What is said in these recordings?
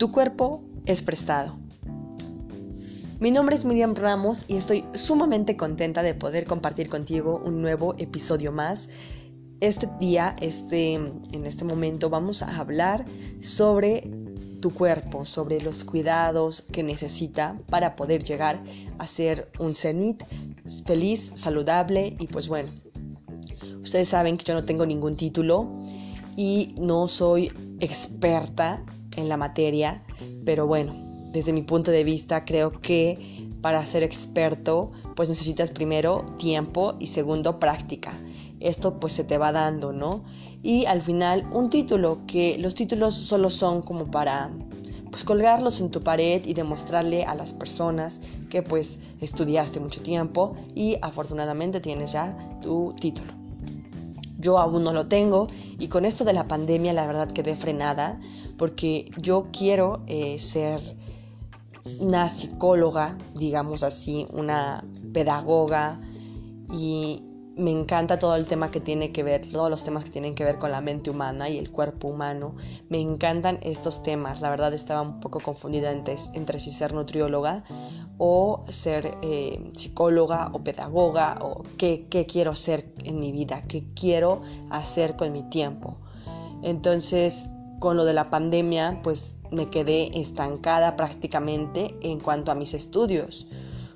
Tu cuerpo es prestado. Mi nombre es Miriam Ramos y estoy sumamente contenta de poder compartir contigo un nuevo episodio más. Este día, este, en este momento, vamos a hablar sobre tu cuerpo, sobre los cuidados que necesita para poder llegar a ser un cenit feliz, saludable y pues bueno. Ustedes saben que yo no tengo ningún título y no soy experta en la materia, pero bueno, desde mi punto de vista creo que para ser experto pues necesitas primero tiempo y segundo práctica. Esto pues se te va dando, ¿no? Y al final un título, que los títulos solo son como para pues colgarlos en tu pared y demostrarle a las personas que pues estudiaste mucho tiempo y afortunadamente tienes ya tu título. Yo aún no lo tengo. Y con esto de la pandemia la verdad quedé frenada porque yo quiero eh, ser una psicóloga, digamos así, una pedagoga y me encanta todo el tema que tiene que ver, todos los temas que tienen que ver con la mente humana y el cuerpo humano. Me encantan estos temas. La verdad estaba un poco confundida entre, entre si ser nutrióloga o ser eh, psicóloga o pedagoga o qué, qué quiero ser en mi vida, qué quiero hacer con mi tiempo. Entonces, con lo de la pandemia, pues me quedé estancada prácticamente en cuanto a mis estudios.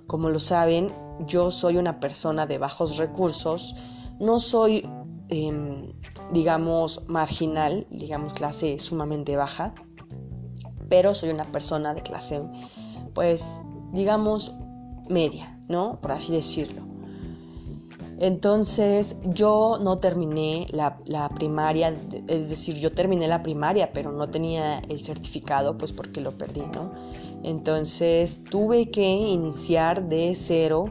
Como lo saben, yo soy una persona de bajos recursos, no soy, em, digamos, marginal, digamos, clase sumamente baja, pero soy una persona de clase, pues, digamos, media, ¿no? Por así decirlo. Entonces yo no terminé la, primaria, es decir, yo terminé la primaria, pero no tenía el certificado, pues porque lo perdí, ¿no? Entonces tuve que iniciar de cero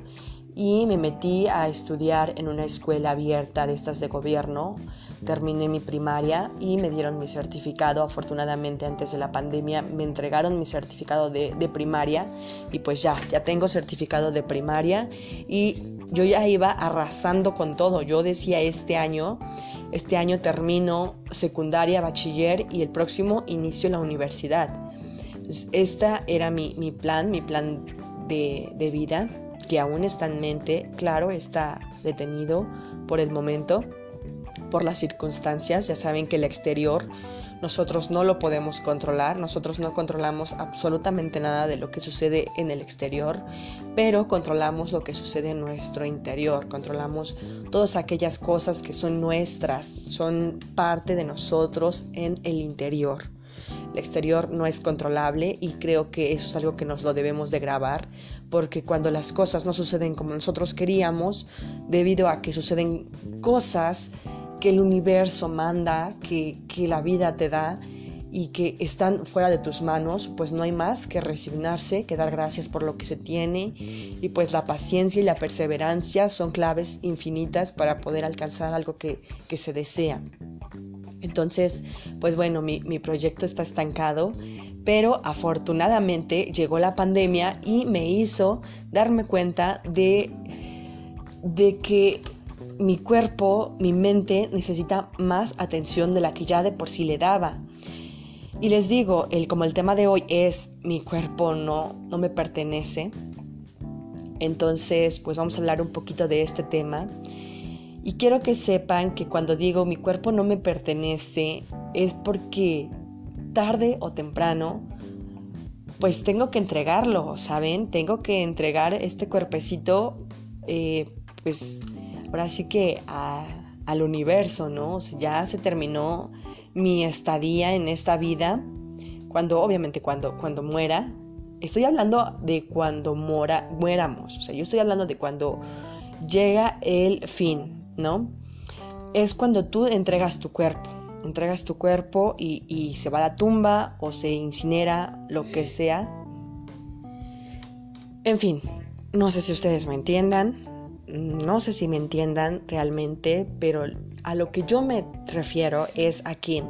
y me metí a estudiar en una escuela abierta de estas de gobierno. Terminé mi primaria y me dieron mi certificado. Afortunadamente antes de la pandemia me entregaron mi certificado de, primaria y pues ya, ya tengo certificado de primaria y yo ya iba arrasando con todo. Yo decía este año, este año termino secundaria, bachiller y el próximo inicio la universidad. Esta era mi, plan, mi plan de, de vida, que aún está en mente, claro, está detenido por el momento, por las circunstancias. Ya saben que el exterior nosotros no lo podemos controlar, nosotros no controlamos absolutamente nada de lo que sucede en el exterior, pero controlamos lo que sucede en nuestro interior, controlamos todas aquellas cosas que son nuestras, son parte de nosotros en el interior. El exterior no es controlable y creo que eso es algo que nos lo debemos de grabar porque cuando las cosas no suceden como nosotros queríamos, debido a que suceden cosas que el universo manda, que, la vida te da y que están fuera de tus manos, pues no hay más que resignarse, que dar gracias por lo que se tiene y pues la paciencia y la perseverancia son claves infinitas para poder alcanzar algo que, se desea. Entonces, pues bueno, mi, mi, proyecto está estancado, pero afortunadamente llegó la pandemia y me hizo darme cuenta de, de que mi cuerpo, mi mente necesita más atención de la que ya de por sí le daba. Y les digo, el, como el tema de hoy es mi cuerpo no, no me pertenece, entonces pues vamos a hablar un poquito de este tema. Y quiero que sepan que cuando digo mi cuerpo no me pertenece es porque tarde o temprano pues tengo que entregarlo, ¿saben? Tengo que entregar este cuerpecito eh, pues ahora sí que al universo, ¿no? O sea, ya se terminó mi estadía en esta vida, cuando obviamente cuando, cuando muera, estoy hablando de cuando mora, muéramos, o sea, yo estoy hablando de cuando llega el fin, ¿no? Es cuando tú entregas tu cuerpo, entregas tu cuerpo y, y se va a la tumba o se incinera, lo que sea. En fin, no sé si ustedes me entiendan, no sé si me entiendan realmente, pero a lo que yo me refiero es a que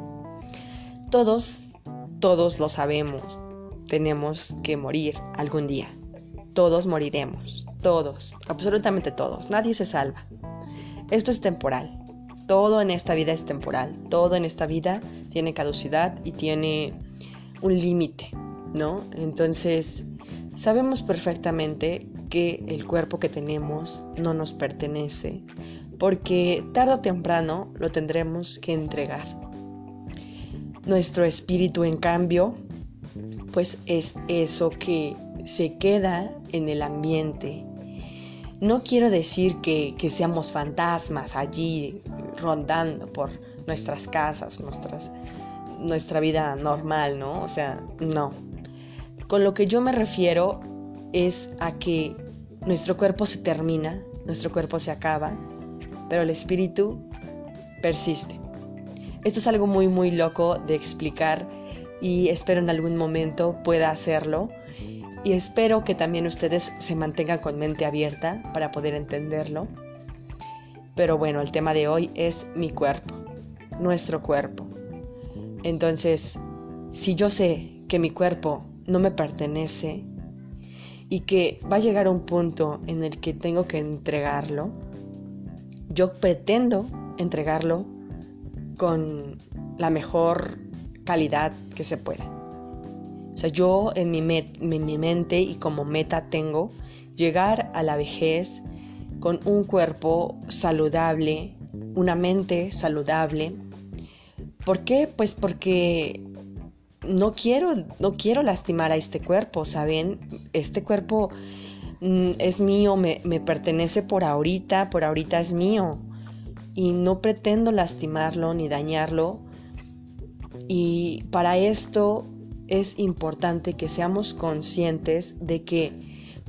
todos, todos lo sabemos, tenemos que morir algún día. Todos moriremos, todos, absolutamente todos, nadie se salva. Esto es temporal, todo en esta vida es temporal, todo en esta vida tiene caducidad y tiene un límite, ¿no? Entonces, sabemos perfectamente que el cuerpo que tenemos no nos pertenece, porque tarde o temprano lo tendremos que entregar. Nuestro espíritu, en cambio, pues es eso que se queda en el ambiente. No quiero decir que, que seamos fantasmas allí rondando por nuestras casas, nuestras, nuestra vida normal, ¿no? O sea, no. Con lo que yo me refiero es a que nuestro cuerpo se termina, nuestro cuerpo se acaba, pero el espíritu persiste. Esto es algo muy, muy loco de explicar y espero en algún momento pueda hacerlo. Y espero que también ustedes se mantengan con mente abierta para poder entenderlo. Pero bueno, el tema de hoy es mi cuerpo, nuestro cuerpo. Entonces, si yo sé que mi cuerpo no me pertenece y que va a llegar un punto en el que tengo que entregarlo, yo pretendo entregarlo con la mejor calidad que se pueda. O sea, yo en mi, en mi mente y como meta tengo llegar a la vejez con un cuerpo saludable, una mente saludable, ¿Por qué? Pues porque no quiero, no quiero lastimar a este cuerpo, ¿saben? Este cuerpo mm, es mío, me, me pertenece por ahorita, por ahorita es mío. Y no pretendo lastimarlo ni dañarlo. Y para esto es importante que seamos conscientes de que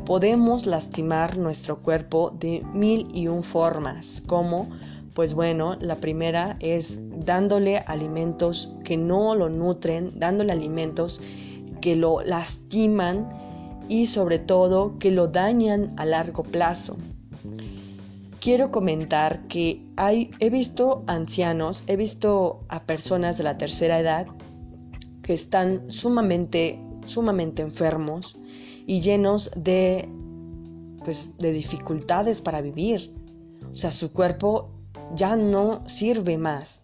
podemos lastimar nuestro cuerpo de mil y un formas, como pues bueno, la primera es dándole alimentos que no lo nutren, dándole alimentos que lo lastiman y sobre todo que lo dañan a largo plazo. Quiero comentar que he visto ancianos, he visto a personas de la tercera edad que están sumamente, sumamente enfermos y llenos de, pues, de dificultades para vivir. O sea, su cuerpo ya no sirve más.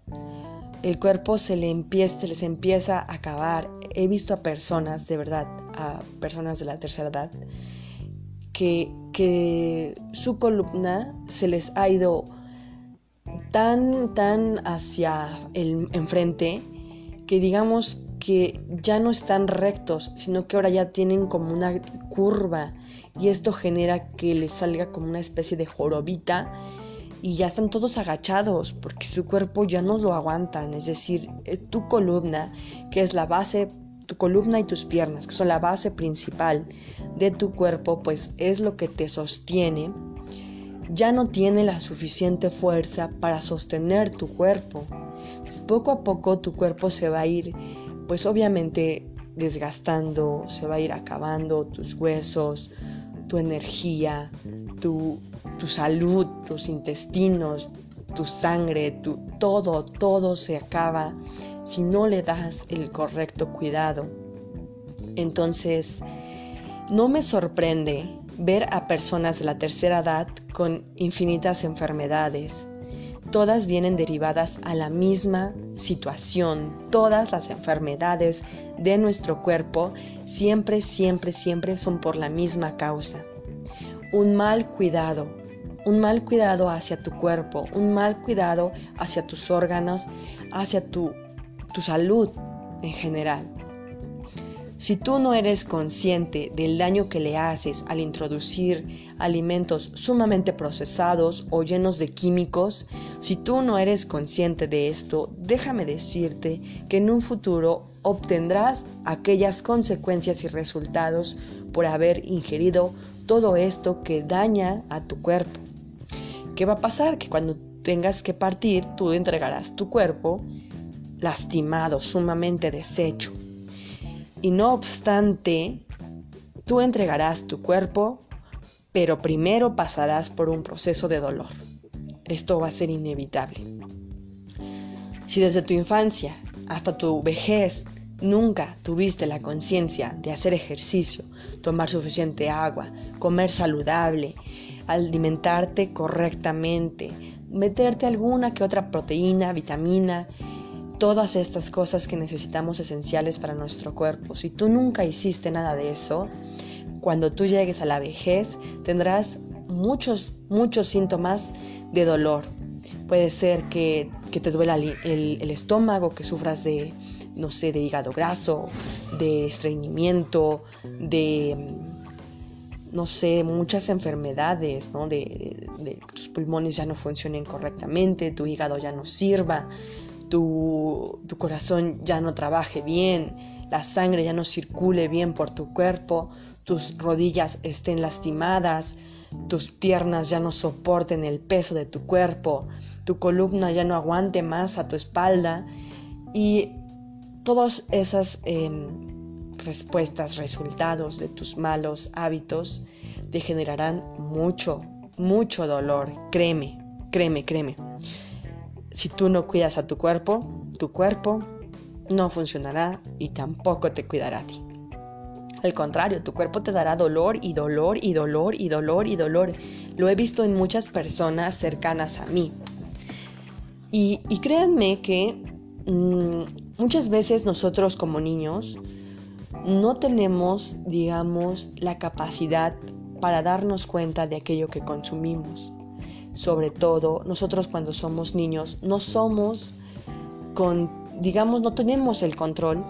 El cuerpo se, le empieza, les empieza a acabar. He visto a personas, de verdad, a personas de la tercera edad, que, que su columna se les ha ido tan, tan hacia el enfrente que digamos que ya no están rectos, sino que ahora ya tienen como una curva y esto genera que les salga como una especie de jorobita y ya están todos agachados porque su cuerpo ya no lo aguantan, es decir, eh, tu columna, que es la base, tu columna y tus piernas, que son la base principal de tu cuerpo, pues es lo que te sostiene, ya no tiene la suficiente fuerza para sostener tu cuerpo. Pues poco a poco tu cuerpo se va a ir, pues obviamente desgastando, se va a ir acabando tus huesos, tu energía, tu, salud, tus intestinos, tu sangre, tu, todo, todo se acaba si no le das el correcto cuidado. Entonces, no me sorprende ver a personas de la tercera edad con infinitas enfermedades. Todas vienen derivadas a la misma situación. Todas las enfermedades de nuestro cuerpo siempre, siempre, siempre son por la misma causa. Un mal cuidado, un mal cuidado hacia tu cuerpo, un mal cuidado hacia tus órganos, hacia tu, tu salud en general. Si tú no eres consciente del daño que le haces al introducir alimentos sumamente procesados o llenos de químicos, si tú no eres consciente de esto, déjame decirte que en un futuro obtendrás aquellas consecuencias y resultados por haber ingerido todo esto que daña a tu cuerpo. ¿Qué va a pasar? Que cuando tengas que partir, tú entregarás tu cuerpo lastimado, sumamente deshecho. Y no obstante, tú entregarás tu cuerpo, pero primero pasarás por un proceso de dolor. Esto va a ser inevitable. Si desde tu infancia hasta tu vejez nunca tuviste la conciencia de hacer ejercicio, tomar suficiente agua, comer saludable, alimentarte correctamente, meterte alguna que otra proteína, vitamina, todas estas cosas que necesitamos esenciales para nuestro cuerpo. Si tú nunca hiciste nada de eso, cuando tú llegues a la vejez tendrás muchos, muchos síntomas de dolor. Puede ser que, te duela el, estómago, que sufras de, no sé, de hígado graso, de estreñimiento, de, no sé, muchas enfermedades, ¿no? De, tus pulmones ya no funcionen correctamente, tu hígado ya no sirva, tu, tu corazón ya no trabaje bien, la sangre ya no circule bien por tu cuerpo, tus rodillas estén lastimadas, tus piernas ya no soporten el peso de tu cuerpo, tu columna ya no aguante más a tu espalda y todas esas em, respuestas, resultados de tus malos hábitos te generarán mucho, mucho dolor. Créeme, créeme, créeme. Si tú no cuidas a tu cuerpo, tu cuerpo no funcionará y tampoco te cuidará a ti. Al contrario, tu cuerpo te dará dolor y dolor y dolor y dolor y dolor. Lo he visto en muchas personas cercanas a mí. Y, créanme que mm, muchas veces nosotros como niños no tenemos, digamos, la capacidad para darnos cuenta de aquello que consumimos. Sobre todo, nosotros cuando somos niños no somos con, digamos, no tenemos el control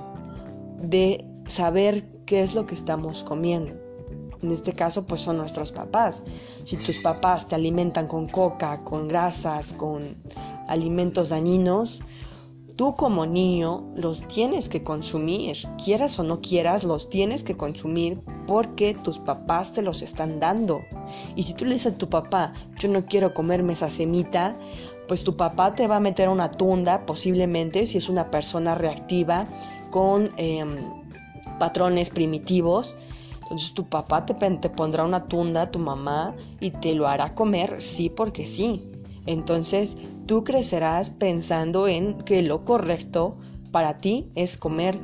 de saber qué es lo que estamos comiendo. En este caso, pues son nuestros papás. Si tus papás te alimentan con coca, con grasas, con alimentos dañinos, tú como niño los tienes que consumir. Quieras o no quieras, los tienes que consumir porque tus papás te los están dando. Y si tú le dices a tu papá, yo no quiero comerme esa semita, pues tu papá te va a meter una tunda, posiblemente, si es una persona reactiva, con... Em, patrones primitivos. Entonces tu papá te, te pondrá una tunda, tu mamá, y te lo hará comer, sí porque sí. Entonces tú crecerás pensando en que lo correcto para ti es comer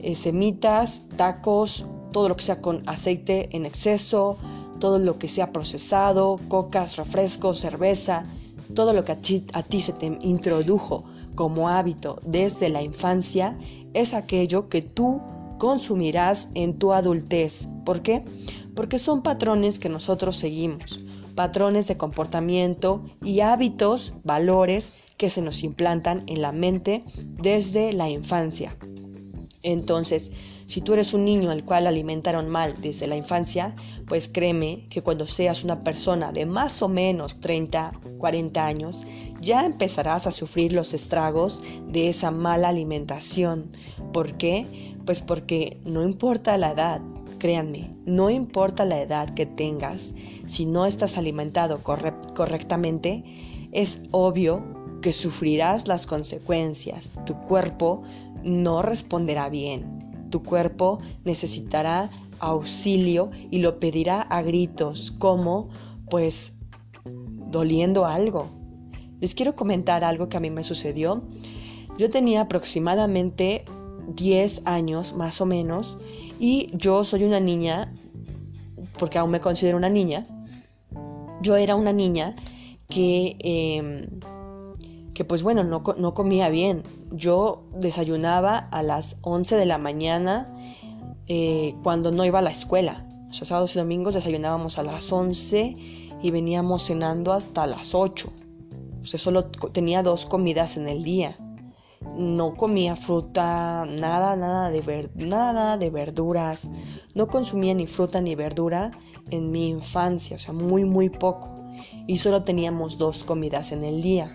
eh, semitas, tacos, todo lo que sea con aceite en exceso, todo lo que sea procesado, cocas, refrescos, cerveza, todo lo que a ti, a ti se te introdujo como hábito desde la infancia, es aquello que tú consumirás en tu adultez. ¿Por qué? Porque son patrones que nosotros seguimos, patrones de comportamiento y hábitos, valores que se nos implantan en la mente desde la infancia. Entonces, si tú eres un niño al cual alimentaron mal desde la infancia, pues créeme que cuando seas una persona de más o menos 30, 40 años, ya empezarás a sufrir los estragos de esa mala alimentación. ¿Por qué? Pues porque no importa la edad, créanme, no importa la edad que tengas, si no estás alimentado correctamente, es obvio que sufrirás las consecuencias. Tu cuerpo no responderá bien. Tu cuerpo necesitará auxilio y lo pedirá a gritos, como pues doliendo algo. Les quiero comentar algo que a mí me sucedió. Yo tenía aproximadamente 10 años más o menos y yo soy una niña, porque aún me considero una niña, yo era una niña que, em, que pues bueno, no, no, comía bien. Yo desayunaba a las 11 de la mañana eh, cuando no iba a la escuela. O sea, sábados y domingos desayunábamos a las 11 y veníamos cenando hasta las 8. O sea, solo tenía dos comidas en el día no comía fruta, nada, nada de, nada de verduras, no consumía ni fruta ni verdura en mi infancia, o sea, muy, muy poco. Y solo teníamos dos comidas en el día.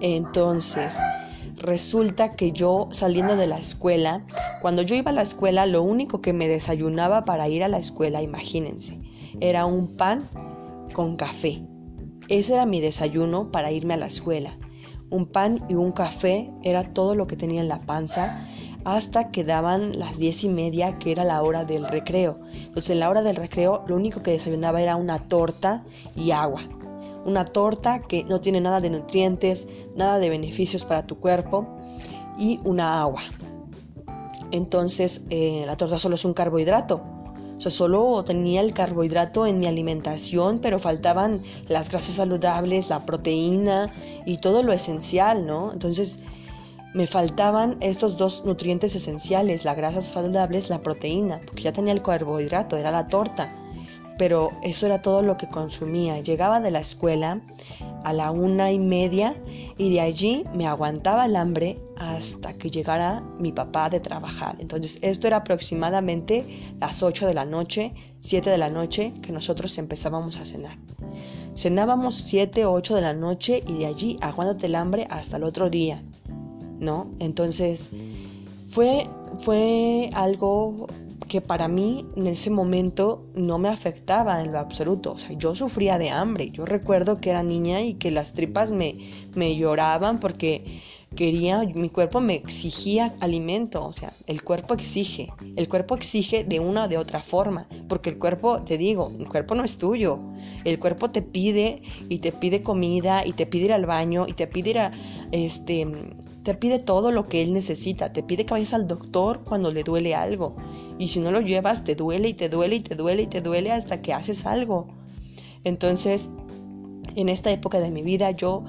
Entonces, resulta que yo saliendo de la escuela, cuando yo iba a la escuela, lo único que me desayunaba para ir a la escuela, imagínense, era un pan con café. Ese era mi desayuno para irme a la escuela un pan y un café era todo lo que tenía en la panza hasta que daban las diez y media que era la hora del recreo. Entonces en la hora del recreo lo único que desayunaba era una torta y agua. Una torta que no tiene nada de nutrientes, nada de beneficios para tu cuerpo y una agua. Entonces eh, la torta solo es un carbohidrato o sea, solo tenía el carbohidrato en mi alimentación, pero faltaban las grasas saludables, la proteína y todo lo esencial, ¿no? Entonces, me faltaban estos dos nutrientes esenciales, las grasas saludables, la proteína, porque ya tenía el carbohidrato, era la torta. Pero eso era todo lo que consumía. Llegaba de la escuela a la una y media y de allí me aguantaba el hambre hasta que llegara mi papá de trabajar. Entonces esto era aproximadamente las 8 de la noche, 7 de la noche que nosotros empezábamos a cenar. Cenábamos 7 o 8 de la noche y de allí aguántate el hambre hasta el otro día. ¿no? Entonces, fue, fue algo que para mí en ese momento no me afectaba en lo absoluto. O sea, yo sufría de hambre. Yo recuerdo que era niña y que las tripas me, me lloraban porque quería, mi cuerpo me exigía alimento. O sea, el cuerpo exige. El cuerpo exige de una o de otra forma. Porque el cuerpo, te digo, el cuerpo no es tuyo. El cuerpo te pide y te pide comida y te pide ir al baño y te pide ir a, este, te pide todo lo que él necesita, te pide que vayas al doctor cuando le duele algo. Y si no lo llevas, te duele y te duele y te duele y te duele hasta que haces algo. Entonces, en esta época de mi vida yo,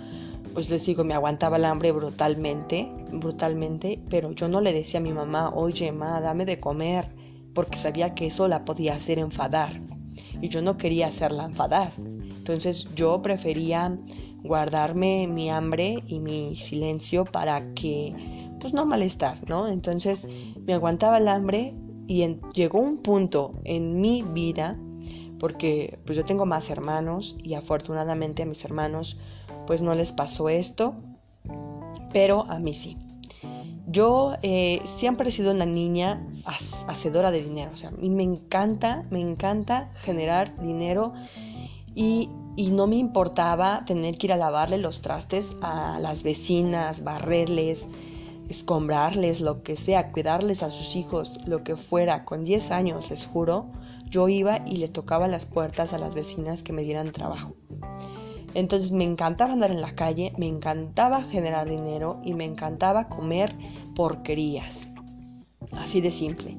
pues les digo, me aguantaba el hambre brutalmente, brutalmente, pero yo no le decía a mi mamá, oye, ma, dame de comer, porque sabía que eso la podía hacer enfadar. Y yo no quería hacerla enfadar. Entonces yo prefería guardarme mi hambre y mi silencio para que, pues no malestar, ¿no? Entonces me aguantaba el hambre y llegó un punto en mi vida, porque pues yo tengo más hermanos y afortunadamente a mis hermanos pues no les pasó esto, pero a mí sí. Yo eh, siempre he sido una niña hacedora de dinero, o sea, a mí me encanta, me encanta generar dinero y y no me importaba tener que ir a lavarle los trastes a las vecinas, barrerles, escombrarles, lo que sea, cuidarles a sus hijos, lo que fuera. Con 10 años, les juro, yo iba y les tocaba las puertas a las vecinas que me dieran trabajo. Entonces me encantaba andar en la calle, me encantaba generar dinero y me encantaba comer porquerías. Así de simple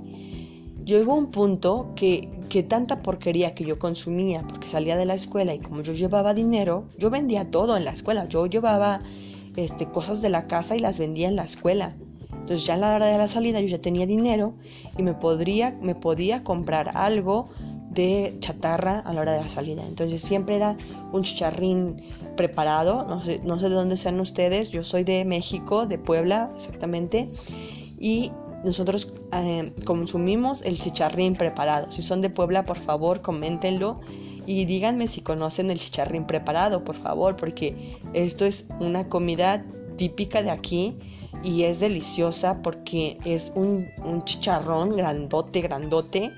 llegó un punto que, que tanta porquería que yo consumía, porque salía de la escuela y como yo llevaba dinero, yo vendía todo en la escuela. Yo llevaba este, cosas de la casa y las vendía en la escuela. Entonces ya a la hora de la salida yo ya tenía dinero y me, podría, me podía comprar algo de chatarra a la hora de la salida. Entonces siempre era un chicharrín preparado. No sé, no sé de dónde sean ustedes. Yo soy de México, de Puebla exactamente. Y nosotros eh, consumimos el chicharrín preparado. Si son de Puebla, por favor, coméntenlo y díganme si conocen el chicharrín preparado, por favor, porque esto es una comida típica de aquí y es deliciosa porque es un, chicharrón grandote, grandote,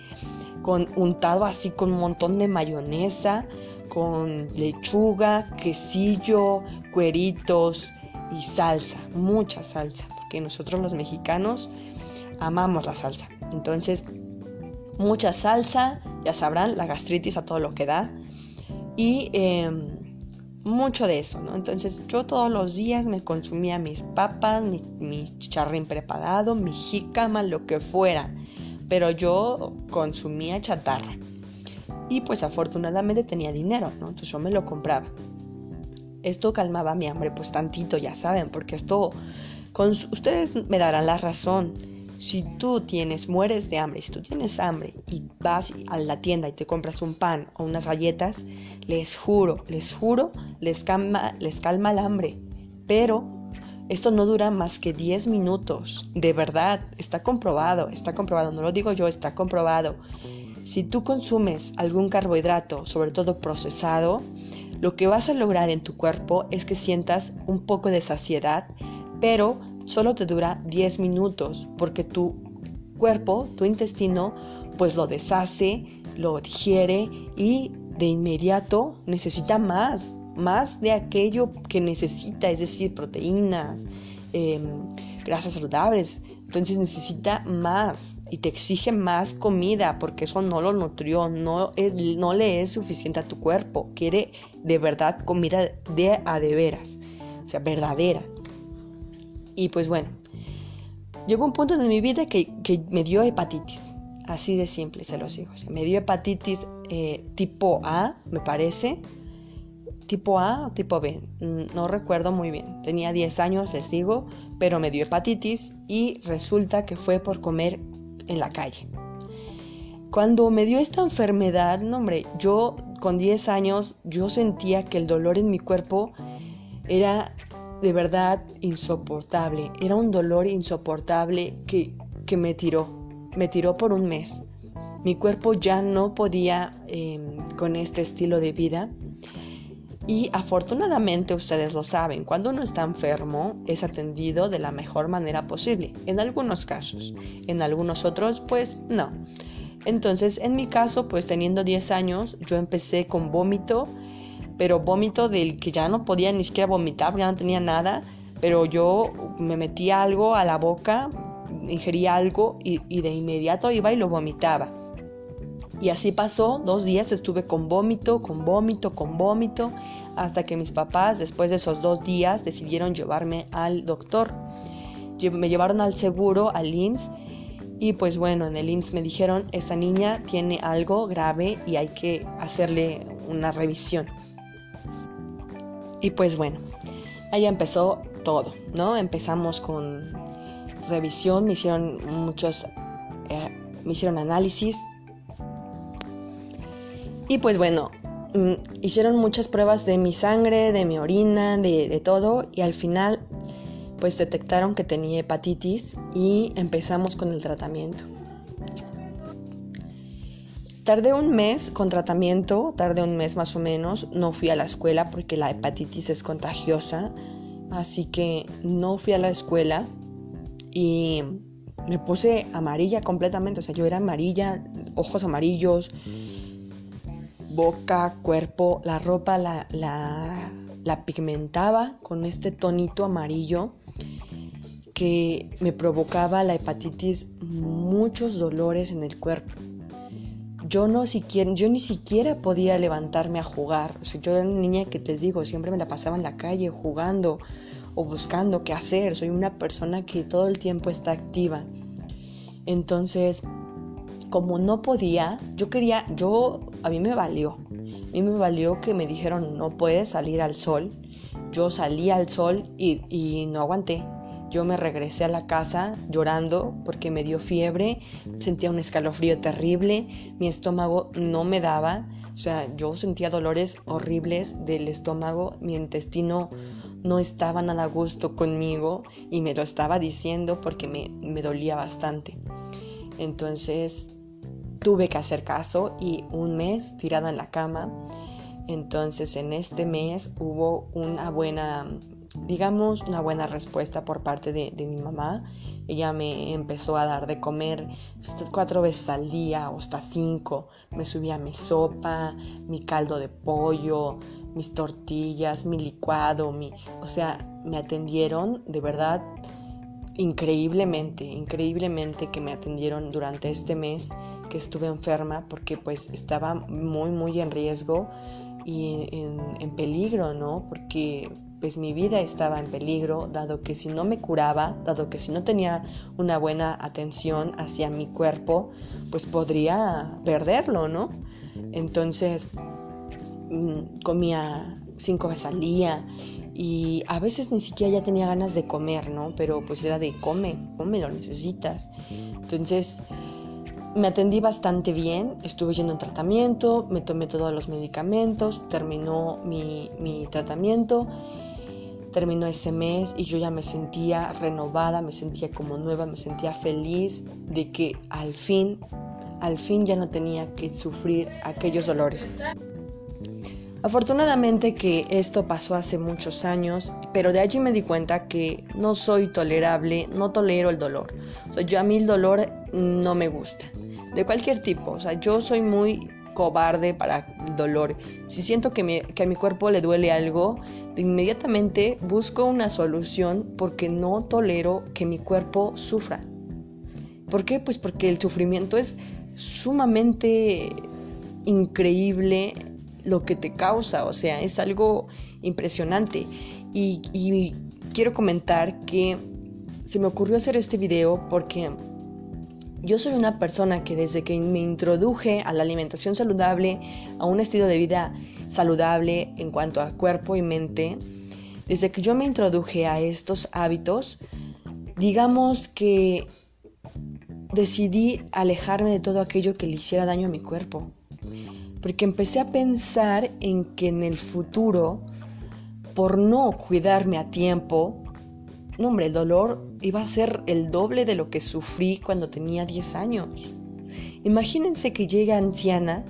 con untado así con un montón de mayonesa, con lechuga, quesillo, cueritos y salsa, mucha salsa, porque nosotros los mexicanos amamos la salsa. Entonces, mucha salsa, ya sabrán, la gastritis a todo lo que da. Y em, mucho de eso, ¿no? Entonces yo todos los días me consumía mis papas, mi, mi preparado, mi jícama, lo que fuera. Pero yo consumía chatarra. Y pues afortunadamente tenía dinero, ¿no? Entonces yo me lo compraba. Esto calmaba mi hambre, pues tantito, ya saben, porque esto, con, ustedes me darán la razón si tú tienes, mueres de hambre, si tú tienes hambre y vas a la tienda y te compras un pan o unas galletas, les juro, les juro, les calma, les calma el hambre. Pero esto no dura más que 10 minutos. De verdad, está comprobado, está comprobado, no lo digo yo, está comprobado. Si tú consumes algún carbohidrato, sobre todo procesado, lo que vas a lograr en tu cuerpo es que sientas un poco de saciedad, pero solo te dura 10 minutos porque tu cuerpo, tu intestino, pues lo deshace, lo digiere y de inmediato necesita más, más de aquello que necesita, es decir, proteínas, em, grasas saludables. Entonces necesita más y te exige más comida porque eso no lo nutrió, no, no le es suficiente a tu cuerpo. Quiere de verdad comida de a de veras, o sea, verdadera. Y pues bueno, llegó un punto en mi vida que, me dio hepatitis. Así de simple, se los digo. me dio hepatitis eh, tipo A, me parece. tipo A o tipo B, mm, no recuerdo muy bien. Tenía 10 años, les digo, pero me dio hepatitis y resulta que fue por comer en la calle. Cuando me dio esta enfermedad, no hombre, yo con 10 años yo sentía que el dolor en mi cuerpo era de verdad insoportable. Era un dolor insoportable que, que me tiró. Me tiró por un mes. Mi cuerpo ya no podía em, con este estilo de vida. Y afortunadamente ustedes lo saben, cuando uno está enfermo es atendido de la mejor manera posible, en algunos casos, en algunos otros pues no. Entonces en mi caso pues teniendo 10 años yo empecé con vómito, pero vómito del que ya no podía ni siquiera vomitar, ya no tenía nada, pero yo me metía algo a la boca, ingería algo y, de inmediato iba y lo vomitaba. Y así pasó, dos días estuve con vómito, con vómito, con vómito, hasta que mis papás, después de esos dos días, decidieron llevarme al doctor. Me llevaron al seguro, al IMSS, y pues bueno, en el IMSS me dijeron, esta niña tiene algo grave y hay que hacerle una revisión. Y pues bueno, ahí empezó todo, ¿no? Empezamos con revisión, me hicieron muchos, eh, me hicieron análisis, y pues bueno, mm, hicieron muchas pruebas de mi sangre, de mi orina, de, todo y al final pues detectaron que tenía hepatitis y empezamos con el tratamiento. Tardé un mes con tratamiento, tardé un mes más o menos, no fui a la escuela porque la hepatitis es contagiosa, así que no fui a la escuela y me puse amarilla completamente, o sea, yo era amarilla, ojos amarillos, boca, cuerpo, la ropa la, la, pigmentaba con este tonito amarillo que me provocaba la hepatitis muchos dolores en el cuerpo. Yo, no siquiera, yo ni siquiera podía levantarme a jugar. O sea, yo era una niña que te digo, siempre me la pasaba en la calle jugando o buscando qué hacer. Soy una persona que todo el tiempo está activa. Entonces, como no podía, yo quería, yo, a mí me valió. A mí me valió que me dijeron no puedes salir al sol. Yo salí al sol y, y no aguanté. Yo me regresé a la casa llorando porque me dio fiebre, sentía un escalofrío terrible, mi estómago no me daba, o sea, yo sentía dolores horribles del estómago, mi intestino no estaba nada a gusto conmigo y me lo estaba diciendo porque me, me dolía bastante. Entonces tuve que hacer caso y un mes tirada en la cama. Entonces en este mes hubo una buena, digamos, una buena respuesta por parte de, mi mamá. Ella me empezó a dar de comer cuatro veces al día o hasta cinco. Me subía mi sopa, mi caldo de pollo, mis tortillas, mi licuado, mi, o sea, me atendieron de verdad increíblemente, increíblemente que me atendieron durante este mes que estuve enferma porque pues estaba muy muy en riesgo y en, peligro, ¿no? Porque pues mi vida estaba en peligro, dado que si no me curaba, dado que si no tenía una buena atención hacia mi cuerpo, pues podría perderlo, ¿no? Entonces mm, comía cinco veces al día y a veces ni siquiera ya tenía ganas de comer, ¿no? Pero pues era de come, come, lo necesitas. Entonces me atendí bastante bien, estuve yendo en tratamiento, me tomé todos los medicamentos, terminó mi, tratamiento, terminó ese mes y yo ya me sentía renovada, me sentía como nueva, me sentía feliz de que al fin, al fin ya no tenía que sufrir aquellos dolores. Afortunadamente que esto pasó hace muchos años, pero de allí me di cuenta que no soy tolerable, no tolero el dolor. O sea, yo a mí el dolor no me gusta de cualquier tipo. O sea, yo soy muy cobarde para el dolor. Si siento que, que, a mi cuerpo le duele algo, inmediatamente busco una solución porque no tolero que mi cuerpo sufra. ¿Por qué? Pues porque el sufrimiento es sumamente increíble lo que te causa, o sea, es algo impresionante. Y, y quiero comentar que se me ocurrió hacer este video porque yo soy una persona que desde que me introduje a la alimentación saludable, a un estilo de vida saludable en cuanto a cuerpo y mente, desde que yo me introduje a estos hábitos, digamos que decidí alejarme de todo aquello que le hiciera daño a mi cuerpo. Porque empecé a pensar en que en el futuro, por no cuidarme a tiempo, no hombre, el dolor iba a ser el doble de lo que sufrí cuando tenía 10 años. Imagínense que llega anciana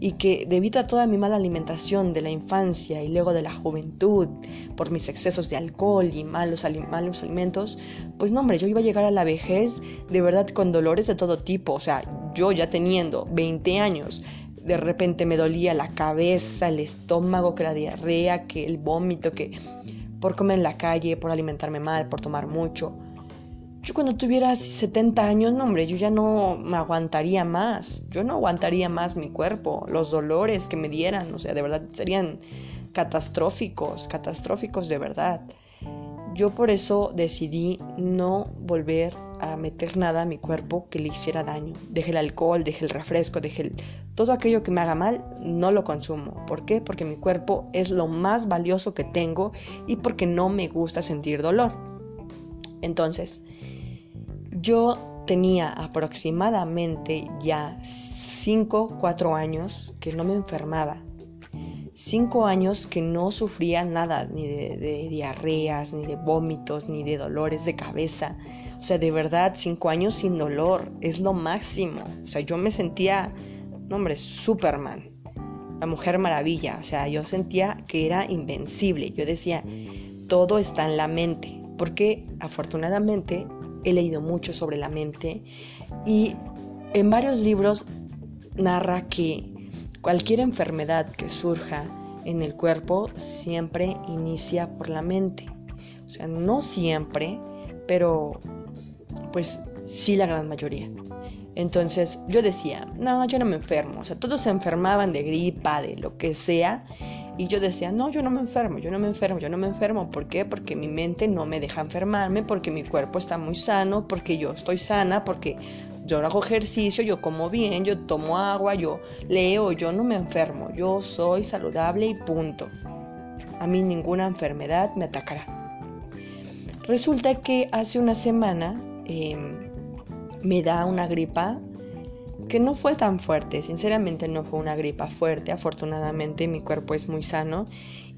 y que debido a toda mi mala alimentación de la infancia y luego de la juventud, por mis excesos de alcohol y malos, malos alimentos, pues no hombre, yo iba a llegar a la vejez de verdad con dolores de todo tipo, o sea, yo ya teniendo 20 años, de repente me dolía la cabeza, el estómago, que la diarrea, que el vómito, que por comer en la calle, por alimentarme mal, por tomar mucho. Yo cuando tuviera 70 años, no hombre, yo ya no me aguantaría más. Yo no aguantaría más mi cuerpo, los dolores que me dieran, o sea, de verdad serían catastróficos, catastróficos de verdad. Yo por eso decidí no volver a meter nada a mi cuerpo que le hiciera daño. Dejé el alcohol, dejé el refresco, dejé todo aquello que me haga mal, no lo consumo. ¿Por qué? Porque mi cuerpo es lo más valioso que tengo y porque no me gusta sentir dolor. Entonces, yo tenía aproximadamente ya 5, 4 años que no me enfermaba. 5 años que no sufría nada, ni de, diarreas, ni de vómitos, ni de dolores de cabeza. O sea, de verdad, 5 años sin dolor es lo máximo. O sea, yo me sentía, no hombre, Superman, la mujer maravilla. O sea, yo sentía que era invencible. Yo decía, todo está en la mente. Porque afortunadamente he leído mucho sobre la mente y en varios libros narra que cualquier enfermedad que surja en el cuerpo siempre inicia por la mente. O sea, no siempre, pero pues sí la gran mayoría. Entonces yo decía, no, yo no me enfermo. O sea, todos se enfermaban de gripa, de lo que sea. Y yo decía, no, yo no me enfermo, yo no me enfermo, yo no me enfermo. ¿Por qué? Porque mi mente no me deja enfermarme, porque mi cuerpo está muy sano, porque yo estoy sana, porque yo hago ejercicio, yo como bien, yo tomo agua, yo leo, yo no me enfermo, yo soy saludable y punto. A mí ninguna enfermedad me atacará. Resulta que hace una semana em, me da una gripa que no fue tan fuerte, sinceramente no fue una gripa fuerte, afortunadamente mi cuerpo es muy sano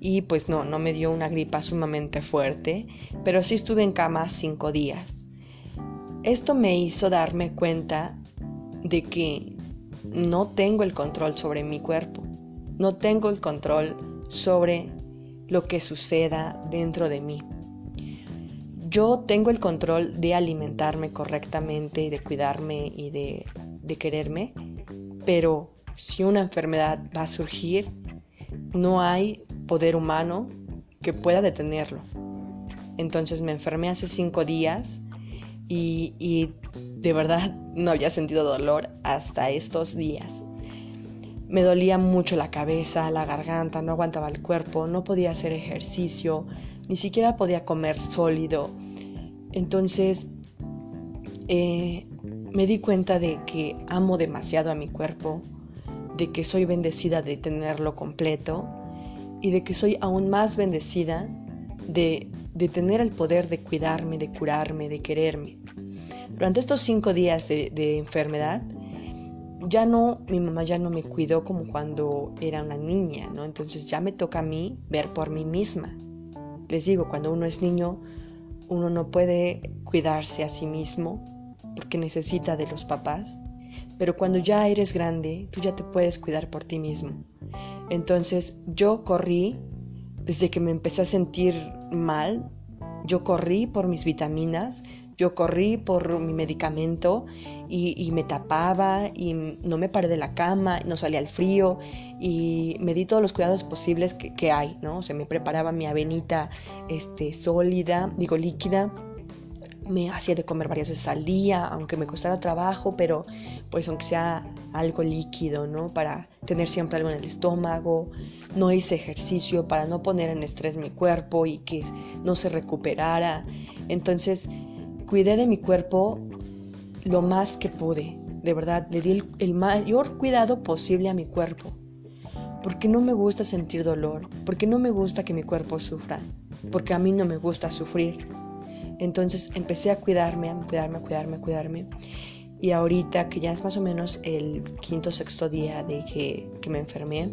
y pues no, no me dio una gripa sumamente fuerte, pero sí estuve en cama cinco días. Esto me hizo darme cuenta de que no tengo el control sobre mi cuerpo, no tengo el control sobre lo que suceda dentro de mí. Yo tengo el control de alimentarme correctamente y de cuidarme y de de quererme, pero si una enfermedad va a surgir, no hay poder humano que pueda detenerlo. Entonces me enfermé hace cinco días y, y, de verdad no había sentido dolor hasta estos días. Me dolía mucho la cabeza, la garganta, no aguantaba el cuerpo, no podía hacer ejercicio, ni siquiera podía comer sólido. Entonces eh, me di cuenta de que amo demasiado a mi cuerpo, de que soy bendecida de tenerlo completo y de que soy aún más bendecida de, tener el poder de cuidarme, de curarme, de quererme. Durante estos cinco días de, de enfermedad, ya no, mi mamá ya no me cuidó como cuando era una niña, ¿no? Entonces ya me toca a mí ver por mí misma. Les digo, cuando uno es niño, uno no puede cuidarse a sí mismo porque necesita de los papás, pero cuando ya eres grande, tú ya te puedes cuidar por ti mismo. Entonces yo corrí, desde que me empecé a sentir mal, yo corrí por mis vitaminas, yo corrí por mi medicamento y, me tapaba y no me paré de la cama, no salía al frío y me di todos los cuidados posibles que, hay, ¿no? O sea, me preparaba mi avenita este, sólida, digo líquida, me hacía de comer varias veces al día, aunque me costara trabajo, pero pues aunque sea algo líquido, ¿no? Para tener siempre algo en el estómago. No hice ejercicio para no poner en estrés mi cuerpo y que no se recuperara. Entonces, cuidé de mi cuerpo lo más que pude. De verdad, le di el, mayor cuidado posible a mi cuerpo. Porque no me gusta sentir dolor, porque no me gusta que mi cuerpo sufra, porque a mí no me gusta sufrir. Entonces empecé a cuidarme, a cuidarme, a cuidarme, a cuidarme. Y ahorita que ya es más o menos el quinto o sexto día de que, que, me enfermé,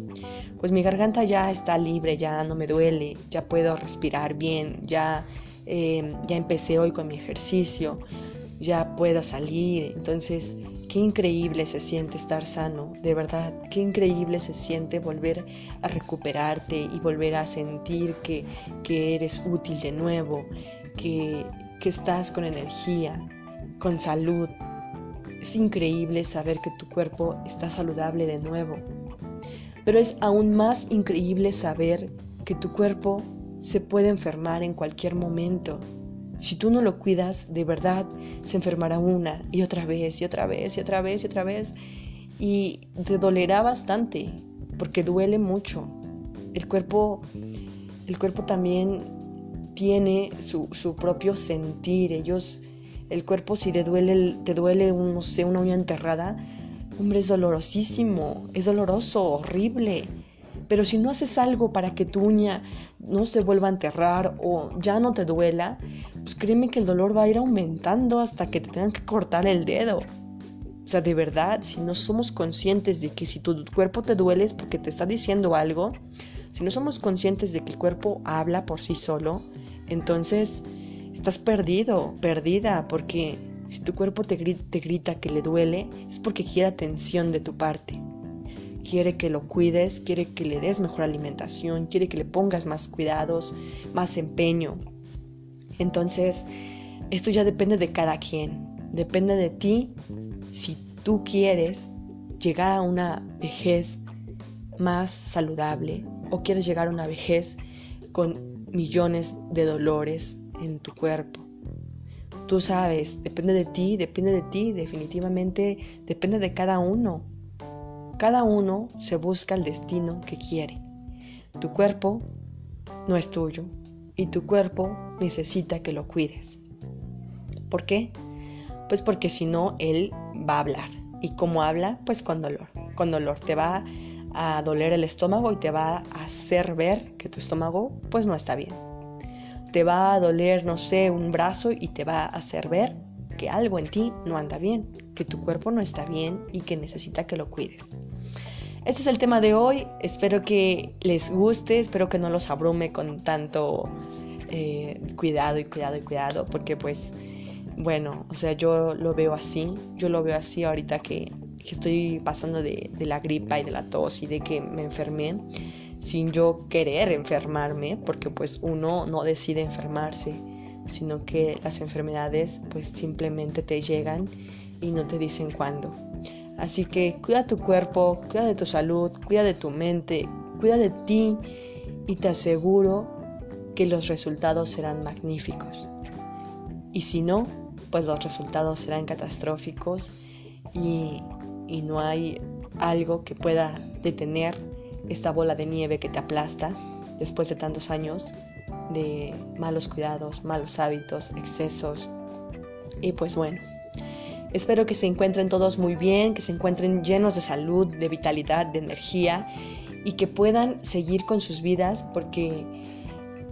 pues mi garganta ya está libre, ya no me duele, ya puedo respirar bien, ya, eh, ya empecé hoy con mi ejercicio, ya puedo salir. Entonces, qué increíble se siente estar sano, de verdad, qué increíble se siente volver a recuperarte y volver a sentir que, que eres útil de nuevo, que, que estás con energía, con salud, es increíble saber que tu cuerpo está saludable de nuevo, pero es aún más increíble saber que tu cuerpo se puede enfermar en cualquier momento. Si tú no lo cuidas, de verdad se enfermará una y otra vez y otra vez y otra vez y otra vez y te dolerá bastante porque duele mucho. El cuerpo, el cuerpo también tiene su, su propio sentir. Ellos el cuerpo si te duele, te duele un, no sé, una uña enterrada, hombre, es dolorosísimo, es doloroso, horrible. Pero si no haces algo para que tu uña no se vuelva a enterrar o ya no te duela, pues créeme que el dolor va a ir aumentando hasta que te tengan que cortar el dedo. O sea, de verdad, si no somos conscientes de que si tu cuerpo te duele es porque te está diciendo algo, si no somos conscientes de que el cuerpo habla por sí solo, entonces estás perdido, perdida, porque si tu cuerpo te grita, que le duele, es porque quiere atención de tu parte. Quiere que lo cuides, quiere que le des mejor alimentación, quiere que le pongas más cuidados, más empeño. Entonces, esto ya depende de cada quien. Depende de ti si tú quieres llegar a una vejez más saludable o quieres llegar a una vejez con millones de dolores, en tu cuerpo. Tú sabes, depende de ti, depende de ti, definitivamente depende de cada uno. Cada uno se busca el destino que quiere. Tu cuerpo no es tuyo y tu cuerpo necesita que lo cuides. ¿Por qué? Pues porque si no, él va a hablar. ¿Y cómo habla? Pues con dolor. Con dolor te va a doler el estómago y te va a hacer ver que tu estómago pues no está bien te va a doler, no sé, un brazo y te va a hacer ver que algo en ti no anda bien, que tu cuerpo no está bien y que necesita que lo cuides. Este es el tema de hoy, espero que les guste, espero que no los abrume con tanto eh, cuidado y cuidado y cuidado, porque pues, bueno, o sea, yo lo veo así, yo lo veo así ahorita que, estoy pasando de, de la gripa y de la tos y de que me enfermé sin yo querer enfermarme, porque pues uno no decide enfermarse, sino que las enfermedades pues simplemente te llegan y no te dicen cuándo. Así que cuida tu cuerpo, cuida de tu salud, cuida de tu mente, cuida de ti y te aseguro que los resultados serán magníficos. Y si no, pues los resultados serán catastróficos y, y no hay algo que pueda detener esta bola de nieve que te aplasta después de tantos años de malos cuidados, malos hábitos, excesos. Y pues bueno, espero que se encuentren todos muy bien, que se encuentren llenos de salud, de vitalidad, de energía y que puedan seguir con sus vidas porque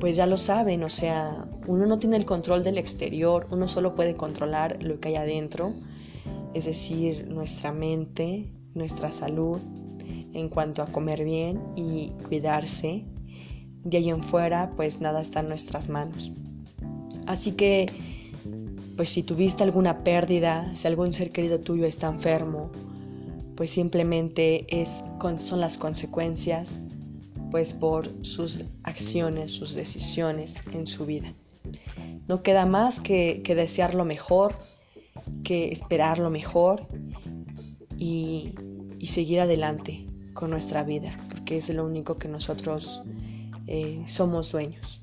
pues ya lo saben, o sea, uno no tiene el control del exterior, uno solo puede controlar lo que hay adentro, es decir, nuestra mente, nuestra salud, en cuanto a comer bien y cuidarse. De ahí en fuera, pues nada está en nuestras manos. Así que, pues si tuviste alguna pérdida, si algún ser querido tuyo está enfermo, pues simplemente es, son las consecuencias, pues por sus acciones, sus decisiones en su vida. No queda más que, que desear lo mejor, que esperar lo mejor y, y seguir adelante con nuestra vida, porque es lo único que nosotros eh, somos dueños.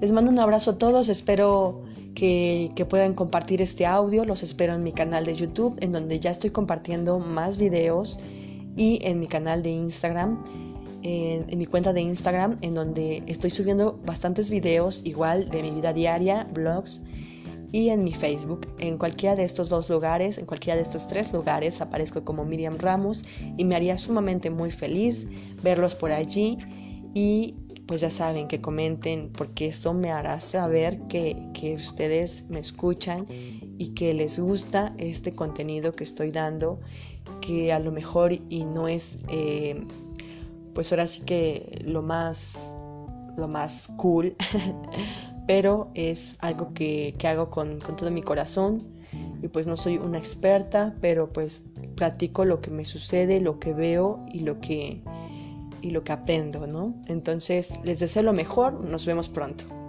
Les mando un abrazo a todos, espero que, puedan compartir este audio, los espero en mi canal de YouTube, en donde ya estoy compartiendo más videos, y en mi canal de Instagram, en, en mi cuenta de Instagram, en donde estoy subiendo bastantes videos igual de mi vida diaria, blogs, y en mi Facebook. En cualquiera de estos dos lugares, en cualquiera de estos tres lugares, aparezco como Miriam Ramos y me haría sumamente muy feliz verlos por allí y pues ya saben que comenten porque esto me hará saber que, ustedes me escuchan y que les gusta este contenido que estoy dando, que a lo mejor y no es, eh, pues ahora sí que lo más, lo más cool, pero es algo que, hago con, con, todo mi corazón y pues no soy una experta, pero pues platico lo que me sucede, lo que veo y lo que, y lo que aprendo, ¿no? Entonces les deseo lo mejor, nos vemos pronto.